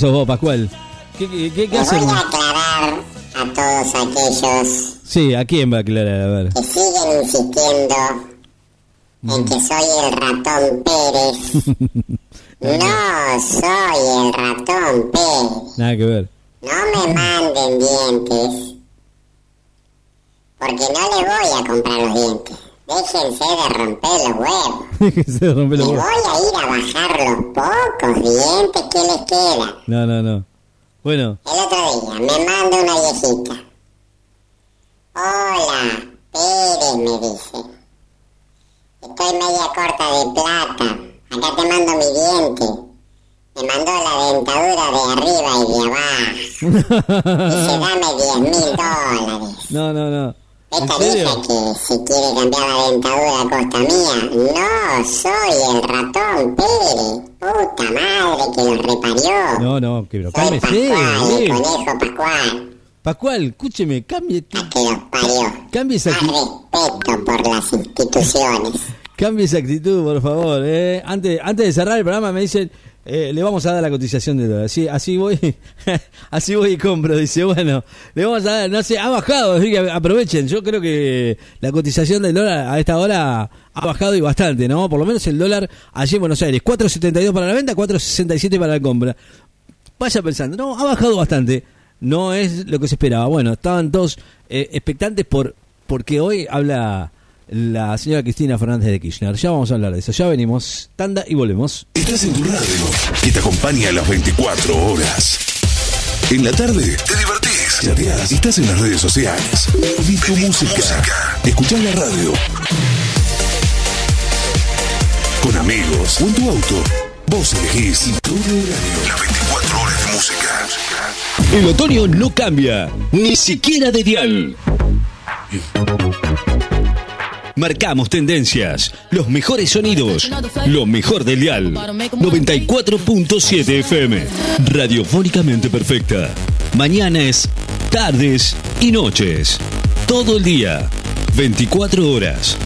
sos vos, Pascual. ¿Qué, qué, voy a aclarar a todos aquellos Sí, ¿a quién va a aclarar? A ver. que siguen insistiendo en que soy el ratón Pérez. No soy el ratón Pérez. Nada que ver. No me manden dientes. Porque no le voy a comprar los dientes. Déjense de romper los huevos. que se rompe Y los voy huevos. a ir a bajar los pocos dientes que les quedan. No, no, no. Bueno, El otro día me manda una viejita. Hola, Pérez, me dice. Estoy media corta de plata. Acá te mando mi diente. Me mandó la dentadura de arriba y de abajo. Dice, dame 10 mil dólares. no, no, no. ¿En Esta dice que si quiere cambiar la dentadura a costa mía. No, soy el ratón Pérez. Puta madre que lo reparió. No, no, que pero cálmese. Pascual, el conejo Pascual. Pascual, escúcheme, cambie, A que los parió. cambie esa, Más acti- respeto por las instituciones. cambie esa actitud, por favor. Eh. Antes, antes de cerrar el programa me dicen, eh, le vamos a dar la cotización de dólar. Así, así voy, así voy y compro. Dice, bueno, le vamos a dar, no sé, ha bajado, así aprovechen. Yo creo que la cotización del dólar a esta hora ha bajado y bastante, ¿no? Por lo menos el dólar allí en Buenos Aires, 4.72 para la venta, 4.67 para la compra. vaya pensando, no, ha bajado bastante, no es lo que se esperaba. Bueno, estaban todos eh, expectantes por porque hoy habla la señora Cristina Fernández de Kirchner. Ya vamos a hablar de eso, ya venimos, tanda y volvemos. Estás en tu radio, que te acompaña a las 24 horas. En la tarde te divertís, chateás, estás en las redes sociales. Pedí tu música. Escuchás la radio. Con amigos o en tu auto. Vos elegís y todo el horario. Las 24 horas de música. El otoño no cambia, ni siquiera de dial. Marcamos tendencias, los mejores sonidos, lo mejor del dial. 94.7 FM, radiofónicamente perfecta. Mañanas, tardes y noches. Todo el día, 24 horas.